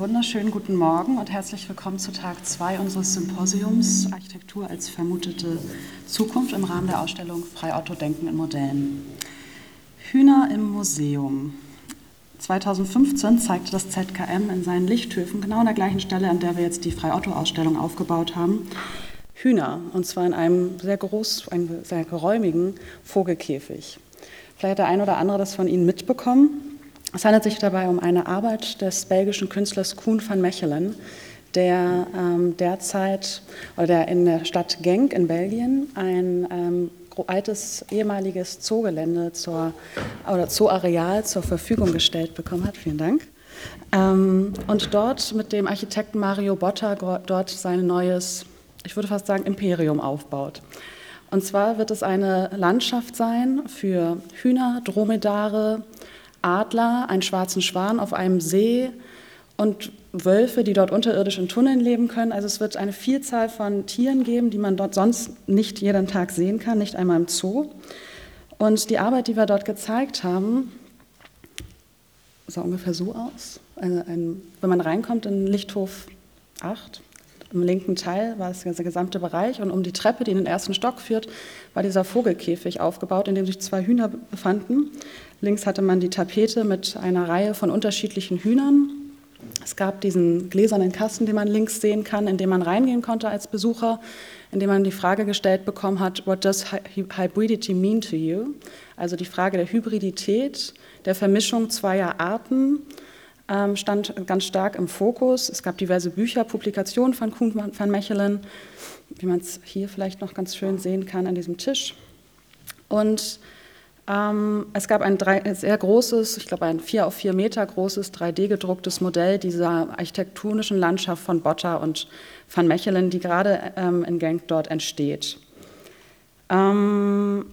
wunderschönen guten Morgen und herzlich willkommen zu Tag 2 unseres Symposiums Architektur als vermutete Zukunft im Rahmen der Ausstellung Frei Otto Denken in Modellen. Hühner im Museum. 2015 zeigte das ZKM in seinen Lichthöfen, genau an der gleichen Stelle, an der wir jetzt die Frei Otto Ausstellung aufgebaut haben, Hühner, und zwar in einem sehr groß, einem sehr geräumigen Vogelkäfig. Vielleicht hat der ein oder andere das von Ihnen mitbekommen. Es handelt sich dabei um eine Arbeit des belgischen Künstlers Koen van Mechelen, der ähm, derzeit oder der in der Stadt Genk in Belgien ein ähm, altes ehemaliges Zoogelände zur, oder Zooareal zur Verfügung gestellt bekommen hat. Vielen Dank. Ähm, und dort mit dem Architekten Mario Botta dort sein neues, ich würde fast sagen, Imperium aufbaut. Und zwar wird es eine Landschaft sein für Hühner, Dromedare, Adler, einen schwarzen Schwan auf einem See und Wölfe, die dort unterirdisch in Tunneln leben können. Also es wird eine Vielzahl von Tieren geben, die man dort sonst nicht jeden Tag sehen kann, nicht einmal im Zoo. Und die Arbeit, die wir dort gezeigt haben, sah ungefähr so aus. Ein, ein, wenn man reinkommt in Lichthof 8, im linken Teil war es der gesamte Bereich und um die Treppe, die in den ersten Stock führt, war dieser Vogelkäfig aufgebaut, in dem sich zwei Hühner befanden. Links hatte man die Tapete mit einer Reihe von unterschiedlichen Hühnern. Es gab diesen gläsernen Kasten, den man links sehen kann, in dem man reingehen konnte als Besucher, in dem man die Frage gestellt bekommen hat, what does hybridity mean to you? Also die Frage der Hybridität, der Vermischung zweier Arten ähm, stand ganz stark im Fokus. Es gab diverse Bücher, Publikationen von Kuhn van Mechelen, wie man es hier vielleicht noch ganz schön sehen kann an diesem Tisch. Und ähm, es gab ein drei, sehr großes, ich glaube ein vier auf vier Meter großes 3D-gedrucktes Modell dieser architektonischen Landschaft von Botta und van Mechelen, die gerade ähm, in Genk dort entsteht. Ähm,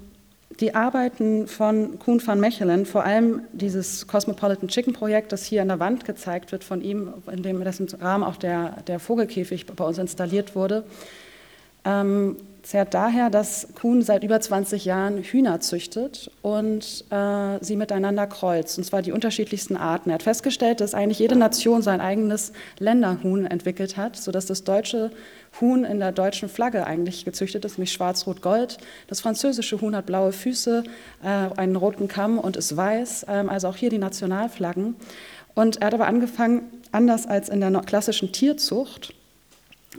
die Arbeiten von Kuhn van Mechelen, vor allem dieses Cosmopolitan Chicken Projekt, das hier an der Wand gezeigt wird von ihm, in dem dessen Rahmen auch der, der Vogelkäfig bei uns installiert wurde, ähm, zehrt daher, dass Kuhn seit über 20 Jahren Hühner züchtet und äh, sie miteinander kreuzt, und zwar die unterschiedlichsten Arten. Er hat festgestellt, dass eigentlich jede Nation sein eigenes Länderhuhn entwickelt hat, sodass das deutsche Huhn in der deutschen Flagge eigentlich gezüchtet ist, nämlich schwarz-rot-gold. Das französische Huhn hat blaue Füße, äh, einen roten Kamm und ist weiß, äh, also auch hier die Nationalflaggen. Und er hat aber angefangen, anders als in der klassischen Tierzucht,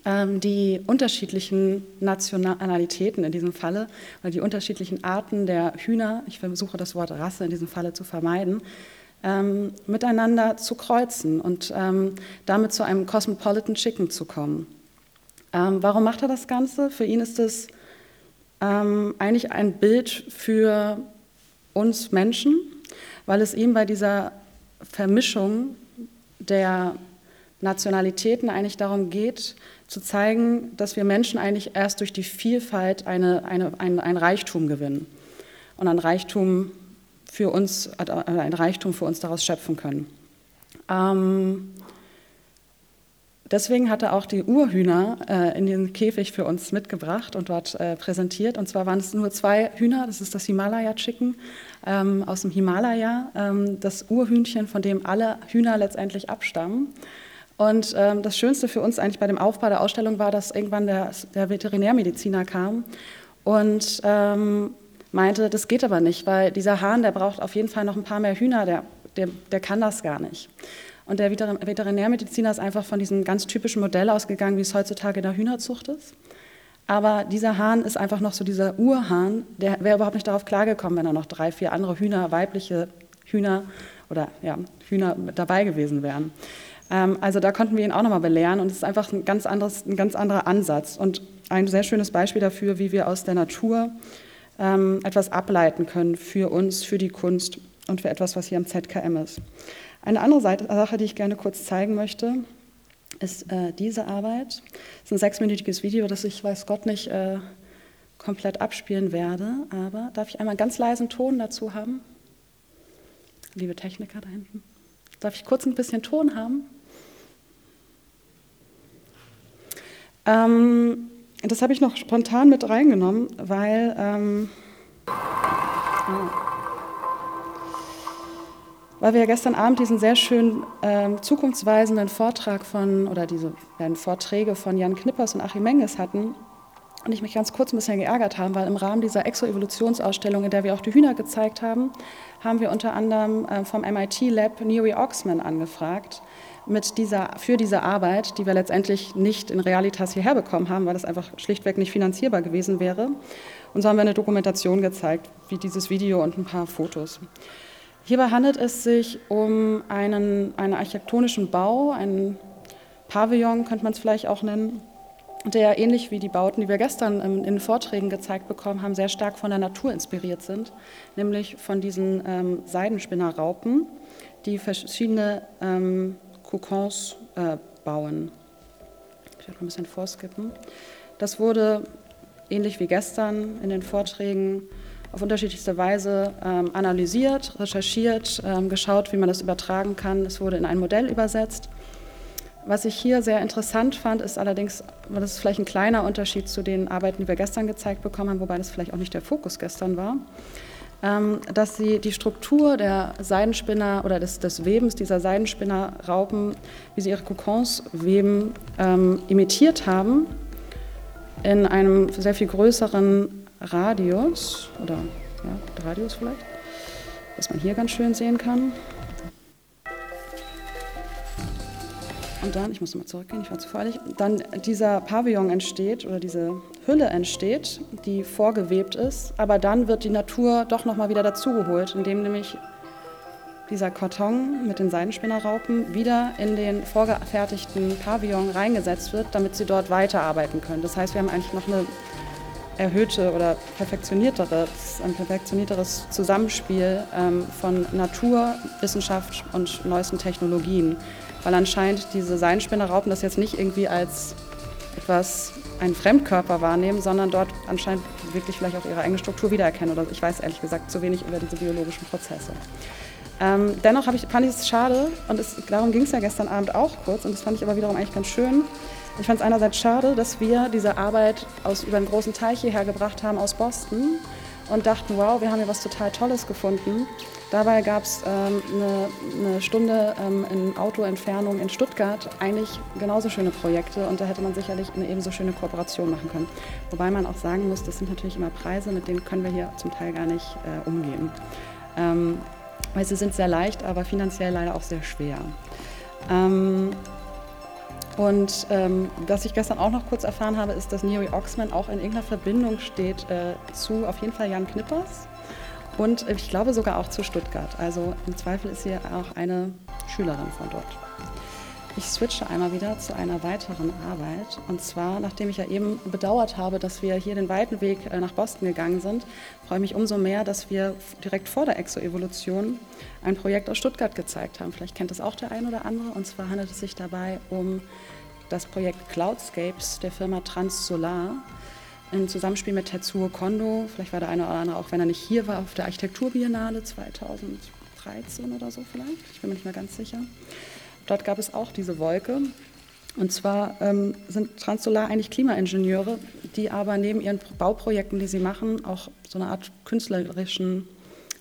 die unterschiedlichen Nationalitäten in diesem Falle, oder die unterschiedlichen Arten der Hühner, ich versuche das Wort Rasse in diesem Falle zu vermeiden, ähm, miteinander zu kreuzen und ähm, damit zu einem Cosmopolitan Chicken zu kommen. Ähm, warum macht er das Ganze? Für ihn ist es ähm, eigentlich ein Bild für uns Menschen, weil es ihm bei dieser Vermischung der Nationalitäten eigentlich darum geht, zu zeigen, dass wir Menschen eigentlich erst durch die Vielfalt eine, eine, ein, ein Reichtum gewinnen und ein Reichtum für uns, äh, ein Reichtum für uns daraus schöpfen können. Ähm, deswegen hat er auch die Urhühner äh, in den Käfig für uns mitgebracht und dort äh, präsentiert. Und zwar waren es nur zwei Hühner, das ist das Himalaya-Chicken ähm, aus dem Himalaya, ähm, das Urhühnchen, von dem alle Hühner letztendlich abstammen. Und ähm, das Schönste für uns eigentlich bei dem Aufbau der Ausstellung war, dass irgendwann der, der Veterinärmediziner kam und ähm, meinte, das geht aber nicht, weil dieser Hahn, der braucht auf jeden Fall noch ein paar mehr Hühner, der, der, der kann das gar nicht. Und der Veterinärmediziner ist einfach von diesem ganz typischen Modell ausgegangen, wie es heutzutage in der Hühnerzucht ist. Aber dieser Hahn ist einfach noch so dieser Urhahn, der wäre überhaupt nicht darauf klargekommen, wenn er noch drei, vier andere Hühner, weibliche Hühner oder ja, Hühner dabei gewesen wären. Ähm, also da konnten wir ihn auch nochmal belehren und es ist einfach ein ganz, anderes, ein ganz anderer Ansatz und ein sehr schönes Beispiel dafür, wie wir aus der Natur ähm, etwas ableiten können für uns, für die Kunst und für etwas, was hier am ZKM ist. Eine andere Sache, die ich gerne kurz zeigen möchte, ist äh, diese Arbeit. Es ist ein sechsminütiges Video, das ich, weiß Gott nicht, äh, komplett abspielen werde. Aber darf ich einmal ganz leisen Ton dazu haben? Liebe Techniker da hinten. Darf ich kurz ein bisschen Ton haben? Ähm, das habe ich noch spontan mit reingenommen, weil ähm, weil wir ja gestern Abend diesen sehr schönen ähm, zukunftsweisenden Vortrag von, oder diese beiden Vorträge von Jan Knippers und Achim Menges hatten und ich mich ganz kurz ein bisschen geärgert habe, weil im Rahmen dieser Exoevolutionsausstellung, in der wir auch die Hühner gezeigt haben, haben wir unter anderem äh, vom MIT Lab Neri Oxman angefragt, mit dieser, für diese Arbeit, die wir letztendlich nicht in Realitas hierher bekommen haben, weil das einfach schlichtweg nicht finanzierbar gewesen wäre. Und so haben wir eine Dokumentation gezeigt, wie dieses Video und ein paar Fotos. Hierbei handelt es sich um einen, einen architektonischen Bau, einen Pavillon könnte man es vielleicht auch nennen, der ähnlich wie die Bauten, die wir gestern in den Vorträgen gezeigt bekommen haben, sehr stark von der Natur inspiriert sind, nämlich von diesen ähm, Seidenspinnerraupen, die verschiedene ähm, Kokons äh, bauen. Ich werde mal ein bisschen vorskippen. Das wurde ähnlich wie gestern in den Vorträgen auf unterschiedlichste Weise ähm, analysiert, recherchiert, ähm, geschaut, wie man das übertragen kann. Es wurde in ein Modell übersetzt. Was ich hier sehr interessant fand, ist allerdings, das ist vielleicht ein kleiner Unterschied zu den Arbeiten, die wir gestern gezeigt bekommen haben, wobei das vielleicht auch nicht der Fokus gestern war, dass sie die Struktur der Seidenspinner oder des, des Webens dieser Seidenspinnerraupen, wie sie ihre Kokons weben, ähm, imitiert haben in einem sehr viel größeren Radius, oder ja, Radius vielleicht, was man hier ganz schön sehen kann. Und dann, ich muss nochmal zurückgehen, ich war zu feilig, dann dieser Pavillon entsteht oder diese Hülle entsteht, die vorgewebt ist, aber dann wird die Natur doch nochmal wieder dazugeholt, indem nämlich dieser Karton mit den Seidenspinnerraupen wieder in den vorgefertigten Pavillon reingesetzt wird, damit sie dort weiterarbeiten können. Das heißt, wir haben eigentlich noch eine erhöhte oder perfektionierteres, ein perfektionierteres Zusammenspiel ähm, von Natur, Wissenschaft und neuesten Technologien. Weil anscheinend diese Seidenspinnerraupen das jetzt nicht irgendwie als etwas, einen Fremdkörper wahrnehmen, sondern dort anscheinend wirklich vielleicht auch ihre eigene Struktur wiedererkennen. Oder ich weiß ehrlich gesagt zu wenig über diese biologischen Prozesse. Ähm, dennoch ich, fand ich es schade, und es, darum ging es ja gestern Abend auch kurz, und das fand ich aber wiederum eigentlich ganz schön, ich fand es einerseits schade, dass wir diese Arbeit aus, über einen großen Teich hierher gebracht haben aus Boston und dachten, wow, wir haben hier was total Tolles gefunden. Dabei gab es ähm, eine, eine, Stunde ähm, in Autoentfernung in Stuttgart eigentlich genauso schöne Projekte und da hätte man sicherlich eine ebenso schöne Kooperation machen können. Wobei man auch sagen muss, das sind natürlich immer Preise, mit denen können wir hier zum Teil gar nicht äh, umgehen. Ähm, weil sie sind sehr leicht, aber finanziell leider auch sehr schwer. Ähm, und ähm, was ich gestern auch noch kurz erfahren habe, ist, dass Neri Oxman auch in irgendeiner Verbindung steht äh, zu auf jeden Fall Jan Knippers und ich glaube sogar auch zu Stuttgart. Also im Zweifel ist sie auch eine Schülerin von dort. Ich switche einmal wieder zu einer weiteren Arbeit. Und zwar, nachdem ich ja eben bedauert habe, dass wir hier den weiten Weg äh, nach Boston gegangen sind, freue ich mich umso mehr, dass wir direkt vor der Exoevolution ein Projekt aus Stuttgart gezeigt haben. Vielleicht kennt es auch der ein oder andere. Und zwar handelt es sich dabei um das Projekt Cloudscapes der Firma Transsolar im Zusammenspiel mit Tetsuo Kondo. Vielleicht war der eine oder andere, auch wenn er nicht hier war, auf der Architekturbiennale 2013 oder so vielleicht. Ich bin mir nicht mehr ganz sicher. Dort gab es auch diese Wolke. Und zwar ähm, sind Transsolar eigentlich Klimaingenieure, die aber neben ihren Bauprojekten, die sie machen, auch so eine Art künstlerischen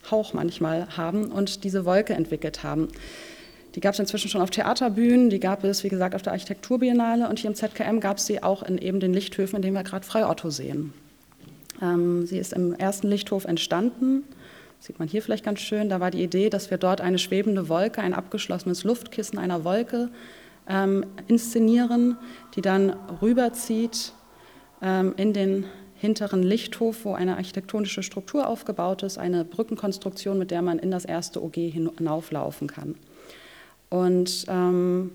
Hauch manchmal haben und diese Wolke entwickelt haben. Die gab es inzwischen schon auf Theaterbühnen, die gab es, wie gesagt, auf der Architekturbiennale und hier im ZKM gab es sie auch in eben den Lichthöfen, in denen wir gerade Freiotto sehen. Ähm, sie ist im ersten Lichthof entstanden sieht man hier vielleicht ganz schön, da war die Idee, dass wir dort eine schwebende Wolke, ein abgeschlossenes Luftkissen einer Wolke ähm, inszenieren, die dann rüberzieht ähm, in den hinteren Lichthof, wo eine architektonische Struktur aufgebaut ist, eine Brückenkonstruktion, mit der man in das erste OG hinauflaufen kann. Und ähm,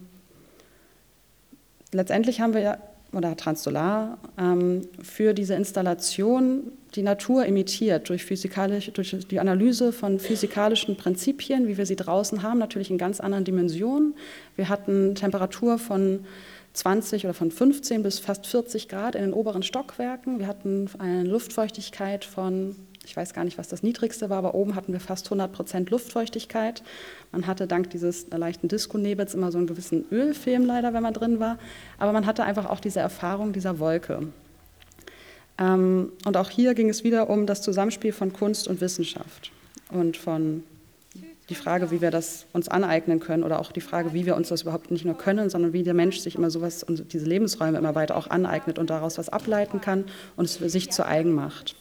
letztendlich haben wir oder Transsolar ähm, für diese Installation die Natur imitiert durch, physikalisch, durch die Analyse von physikalischen Prinzipien, wie wir sie draußen haben, natürlich in ganz anderen Dimensionen. Wir hatten Temperatur von 20 oder von 15 bis fast 40 Grad in den oberen Stockwerken. Wir hatten eine Luftfeuchtigkeit von ich weiß gar nicht, was das niedrigste war, aber oben hatten wir fast 100 Prozent Luftfeuchtigkeit. Man hatte dank dieses leichten Disco-Nebels immer so einen gewissen Ölfilm leider, wenn man drin war. Aber man hatte einfach auch diese Erfahrung dieser Wolke. Ähm, und auch hier ging es wieder um das Zusammenspiel von Kunst und Wissenschaft und von die Frage, wie wir das uns aneignen können oder auch die Frage, wie wir uns das überhaupt nicht nur können, sondern wie der Mensch sich immer sowas und diese Lebensräume immer weiter auch aneignet und daraus was ableiten kann und es für sich zu eigen macht.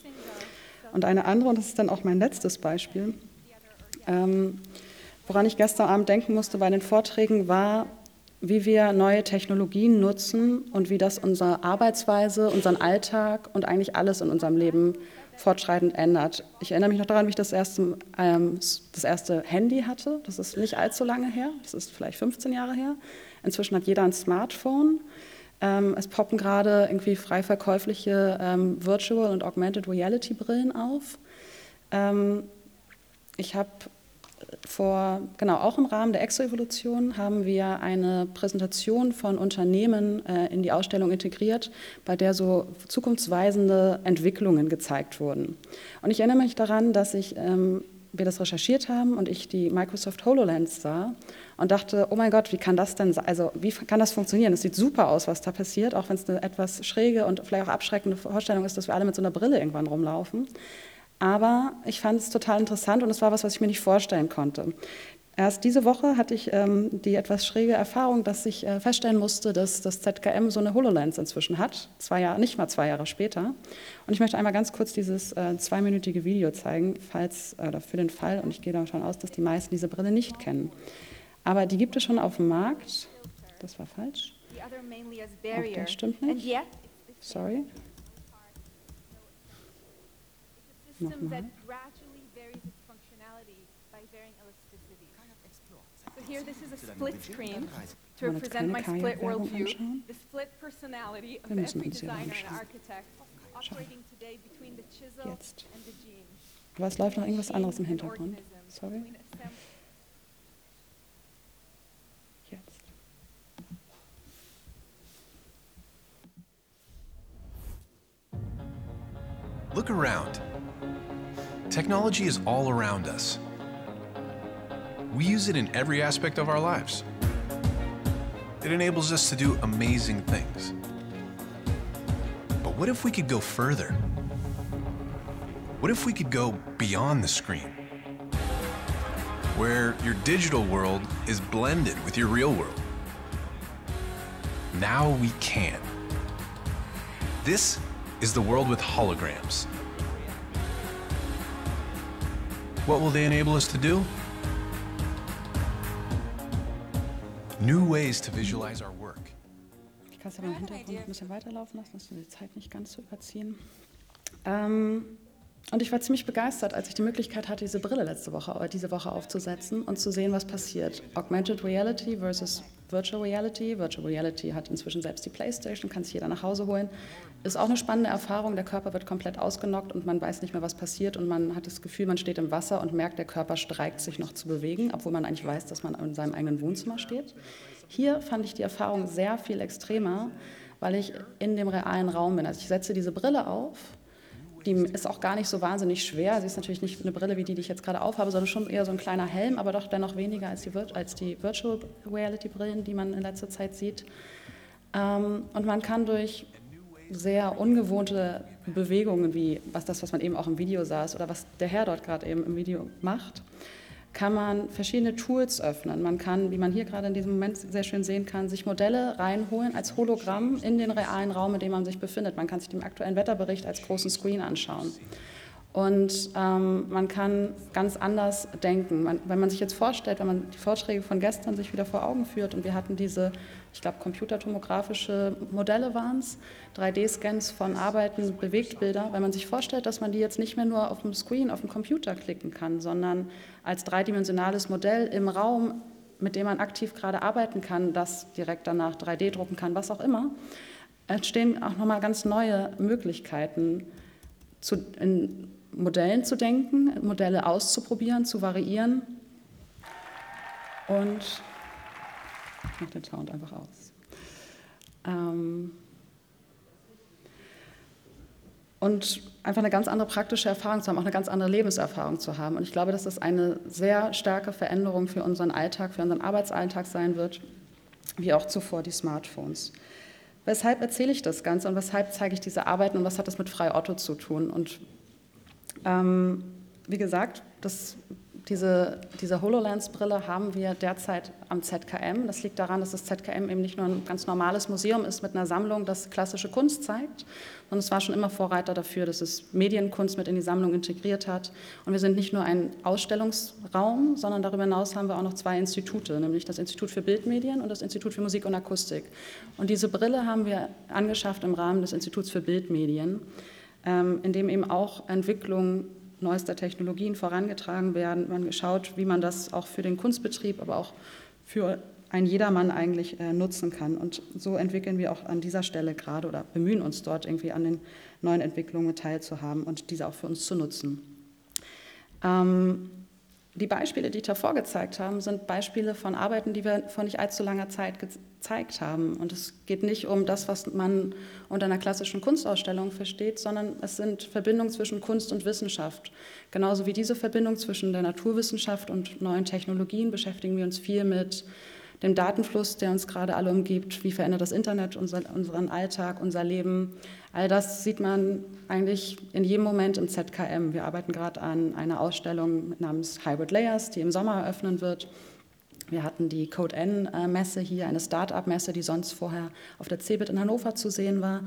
Und eine andere, und das ist dann auch mein letztes Beispiel, ähm, woran ich gestern Abend denken musste bei den Vorträgen, war, wie wir neue Technologien nutzen und wie das unsere Arbeitsweise, unseren Alltag und eigentlich alles in unserem Leben fortschreitend ändert. Ich erinnere mich noch daran, wie ich das erste, ähm, das erste Handy hatte. Das ist nicht allzu lange her, das ist vielleicht 15 Jahre her. Inzwischen hat jeder ein Smartphone. Ähm, es poppen gerade irgendwie frei verkäufliche ähm, Virtual und Augmented Reality Brillen auf. Ähm, ich habe vor, genau, auch im Rahmen der Exoevolution haben wir eine Präsentation von Unternehmen äh, in die Ausstellung integriert, bei der so zukunftsweisende Entwicklungen gezeigt wurden. Und ich erinnere mich daran, dass ich, ähm, wir das recherchiert haben und ich die Microsoft HoloLens sah und dachte, oh mein Gott, wie kann das denn, also wie kann das funktionieren? Es sieht super aus, was da passiert, auch wenn es eine etwas schräge und vielleicht auch abschreckende Vorstellung ist, dass wir alle mit so einer Brille irgendwann rumlaufen. Aber ich fand es total interessant und es war was, was ich mir nicht vorstellen konnte. Erst diese Woche hatte ich ähm, die etwas schräge Erfahrung, dass ich äh, feststellen musste, dass das ZKM so eine HoloLens inzwischen hat, zwei Jahre, nicht mal zwei Jahre später. Und ich möchte einmal ganz kurz dieses äh, zweiminütige Video zeigen, falls, äh, für den Fall, und ich gehe davon aus, dass die meisten diese Brille nicht kennen. Aber die gibt es schon auf dem Markt. Das war falsch. Auch das stimmt nicht. Sorry. system here, this is a split screen to represent my split worldview, the split personality of every designer and architect operating today between the chisel and the gene. Aber es läuft noch irgendwas anderes im Hintergrund. Sorry. Jetzt. Look around. Technology is all around us. We use it in every aspect of our lives. It enables us to do amazing things. But what if we could go further? What if we could go beyond the screen? Where your digital world is blended with your real world. Now we can. This is the world with holograms. What will they enable us to do? New ways to visualize our work. Ich kann es aber im Hintergrund ein bisschen weiterlaufen lassen, dass wir die Zeit nicht ganz zu überziehen. Ähm, und ich war ziemlich begeistert, als ich die Möglichkeit hatte, diese Brille letzte Woche, äh, diese Woche aufzusetzen und zu sehen, was passiert. Augmented Reality versus Virtual Reality. Virtual Reality hat inzwischen selbst die PlayStation, kann sich jeder nach Hause holen. Ist auch eine spannende Erfahrung. Der Körper wird komplett ausgenockt und man weiß nicht mehr, was passiert und man hat das Gefühl, man steht im Wasser und merkt, der Körper streikt sich noch zu bewegen, obwohl man eigentlich weiß, dass man in seinem eigenen Wohnzimmer steht. Hier fand ich die Erfahrung sehr viel extremer, weil ich in dem realen Raum bin. Also ich setze diese Brille auf die ist auch gar nicht so wahnsinnig schwer. Sie ist natürlich nicht eine Brille wie die, die ich jetzt gerade aufhabe, sondern schon eher so ein kleiner Helm, aber doch dennoch weniger als die, als die Virtual Reality Brillen, die man in letzter Zeit sieht. Ähm, und man kann durch sehr ungewohnte Bewegungen, wie was das, was man eben auch im Video saß oder was der Herr dort gerade eben im Video macht, kann man verschiedene Tools öffnen. Man kann, wie man hier gerade in diesem Moment sehr schön sehen kann, sich Modelle reinholen als Hologramm in den realen Raum, in dem man sich befindet. Man kann sich den aktuellen Wetterbericht als großen Screen anschauen. Und ähm, man kann ganz anders denken. Man, wenn man sich jetzt vorstellt, wenn man die Vorträge von gestern sich wieder vor Augen führt und wir hatten diese, ich glaube, computertomografische Modelle waren es, 3D-Scans von Arbeiten, Bewegtbilder, wenn man sich vorstellt, dass man die jetzt nicht mehr nur auf dem Screen, auf dem Computer klicken kann, sondern als dreidimensionales Modell im Raum, mit dem man aktiv gerade arbeiten kann, das direkt danach 3D drucken kann, was auch immer, entstehen auch nochmal ganz neue Möglichkeiten zu, in, Modellen zu denken, Modelle auszuprobieren, zu variieren. Und ich mache den Sound einfach aus. Ähm und einfach eine ganz andere praktische Erfahrung zu haben, auch eine ganz andere Lebenserfahrung zu haben. Und ich glaube, dass das eine sehr starke Veränderung für unseren Alltag, für unseren Arbeitsalltag sein wird, wie auch zuvor die Smartphones. Weshalb erzähle ich das Ganze und weshalb zeige ich diese Arbeiten und was hat das mit Frei Otto zu tun? Und ähm, wie gesagt, das diese, diese HoloLens-Brille haben wir derzeit am ZKM. Das liegt daran, dass das ZKM eben nicht nur ein ganz normales Museum ist mit einer Sammlung, das klassische Kunst zeigt, sondern es war schon immer Vorreiter dafür, dass es Medienkunst mit in die Sammlung integriert hat. Und wir sind nicht nur ein Ausstellungsraum, sondern darüber hinaus haben wir auch noch zwei Institute, nämlich das Institut für Bildmedien und das Institut für Musik und Akustik. Und diese Brille haben wir angeschafft im Rahmen des Instituts für Bildmedien, in dem eben auch Entwicklungen neuester Technologien vorangetragen werden. Man geschaut, wie man das auch für den Kunstbetrieb, aber auch für ein jedermann eigentlich äh, nutzen kann. Und so entwickeln wir auch an dieser Stelle gerade oder bemühen uns dort irgendwie an den neuen Entwicklungen teilzuhaben und diese auch für uns zu nutzen. Ähm, die Beispiele, die ich da vorgezeigt habe, sind Beispiele von Arbeiten, die wir vor nicht allzu langer Zeit gezeigt haben. Und es geht nicht um das, was man unter einer klassischen Kunstausstellung versteht, sondern es sind Verbindungen zwischen Kunst und Wissenschaft. Genauso wie diese Verbindung zwischen der Naturwissenschaft und neuen Technologien beschäftigen wir uns viel mit dem Datenfluss, der uns gerade alle umgibt. Wie verändert das Internet unser, unseren Alltag, unser Leben? All das sieht man eigentlich in jedem Moment im ZKM. Wir arbeiten gerade an einer Ausstellung namens Hybrid Layers, die im Sommer eröffnen wird. Wir hatten die Code N-Messe hier, eine Start-up-Messe, die sonst vorher auf der CeBIT in Hannover zu sehen war.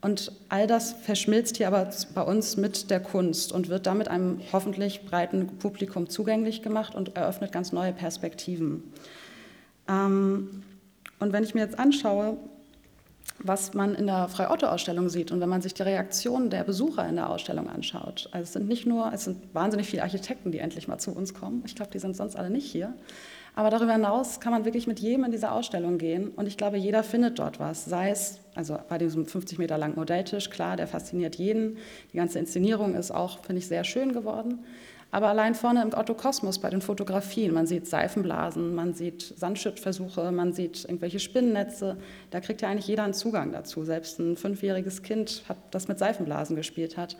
Und all das verschmilzt hier aber bei uns mit der Kunst und wird damit einem hoffentlich breiten Publikum zugänglich gemacht und eröffnet ganz neue Perspektiven. Ähm, und wenn ich mir jetzt anschaue, was man in der Frei-Otto-Ausstellung sieht und wenn man sich die Reaktionen der Besucher in der Ausstellung anschaut, also es sind nicht nur, es sind wahnsinnig viele Architekten, die endlich mal zu uns kommen. Ich glaube, die sind sonst alle nicht hier. Aber darüber hinaus kann man wirklich mit jedem in diese Ausstellung gehen und ich glaube, jeder findet dort was. Sei es, also bei diesem 50 Meter langen Modelltisch, klar, der fasziniert jeden. Die ganze Inszenierung ist auch, finde ich, sehr schön geworden. Aber allein vorne im Otto Kosmos bei den Fotografien, man sieht Seifenblasen, man sieht Sandschüttversuche, man sieht irgendwelche Spinnennetze. Da kriegt ja eigentlich jeder einen Zugang dazu. Selbst ein fünfjähriges Kind, hat, das mit Seifenblasen gespielt hat,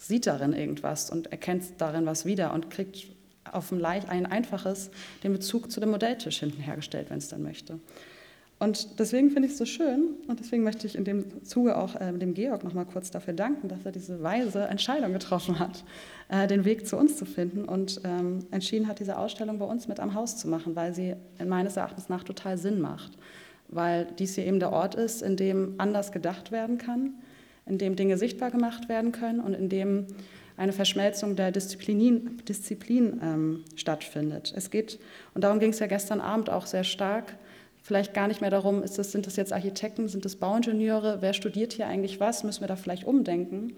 sieht darin irgendwas und erkennt darin was wieder und kriegt auf ein einfaches den Bezug zu dem Modelltisch hinten hergestellt, wenn es dann möchte. Und deswegen finde ich es so schön und deswegen möchte ich in dem Zuge auch äh, dem Georg noch mal kurz dafür danken, dass er diese weise Entscheidung getroffen hat, äh, den Weg zu uns zu finden und ähm, entschieden hat, diese Ausstellung bei uns mit am Haus zu machen, weil sie meines Erachtens nach total Sinn macht, weil dies hier eben der Ort ist, in dem anders gedacht werden kann, in dem Dinge sichtbar gemacht werden können und in dem eine Verschmelzung der Disziplinen, Disziplin ähm, stattfindet. Es geht, und darum ging es ja gestern Abend auch sehr stark, vielleicht gar nicht mehr darum, ist das, sind das jetzt Architekten, sind das Bauingenieure, wer studiert hier eigentlich was, müssen wir da vielleicht umdenken.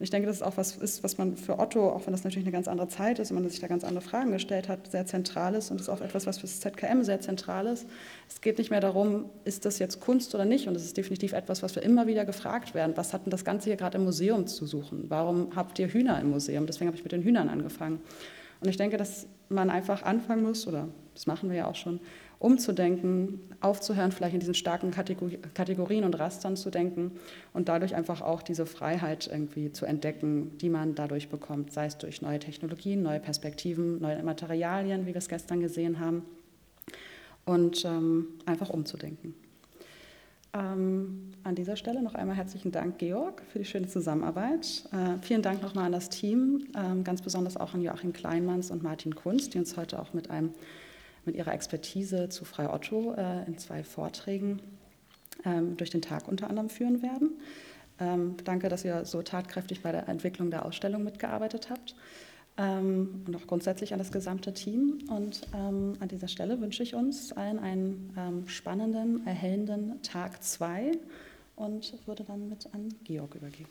Und ich denke, das ist auch was ist, was man für Otto, auch wenn das natürlich eine ganz andere Zeit ist und man sich da ganz andere Fragen gestellt hat, sehr zentral ist und ist auch etwas, was für das ZKM sehr zentral ist. Es geht nicht mehr darum, ist das jetzt Kunst oder nicht und es ist definitiv etwas, was wir immer wieder gefragt werden. Was hat denn das Ganze hier gerade im Museum zu suchen? Warum habt ihr Hühner im Museum? Deswegen habe ich mit den Hühnern angefangen. Und ich denke, dass man einfach anfangen muss, oder das machen wir ja auch schon, umzudenken, aufzuhören, vielleicht in diesen starken Kategorien und Rastern zu denken und dadurch einfach auch diese Freiheit irgendwie zu entdecken, die man dadurch bekommt, sei es durch neue Technologien, neue Perspektiven, neue Materialien, wie wir es gestern gesehen haben, und ähm, einfach umzudenken. Ähm, an dieser Stelle noch einmal herzlichen Dank, Georg, für die schöne Zusammenarbeit. Äh, vielen Dank nochmal an das Team, äh, ganz besonders auch an Joachim Kleinmanns und Martin Kunst, die uns heute auch mit einem mit ihrer Expertise zu Frei Otto äh, in zwei Vorträgen ähm, durch den Tag unter anderem führen werden. Ähm, danke, dass ihr so tatkräftig bei der Entwicklung der Ausstellung mitgearbeitet habt ähm, und auch grundsätzlich an das gesamte Team. Und ähm, an dieser Stelle wünsche ich uns allen einen ähm, spannenden, erhellenden Tag 2 und würde dann mit an Georg übergeben.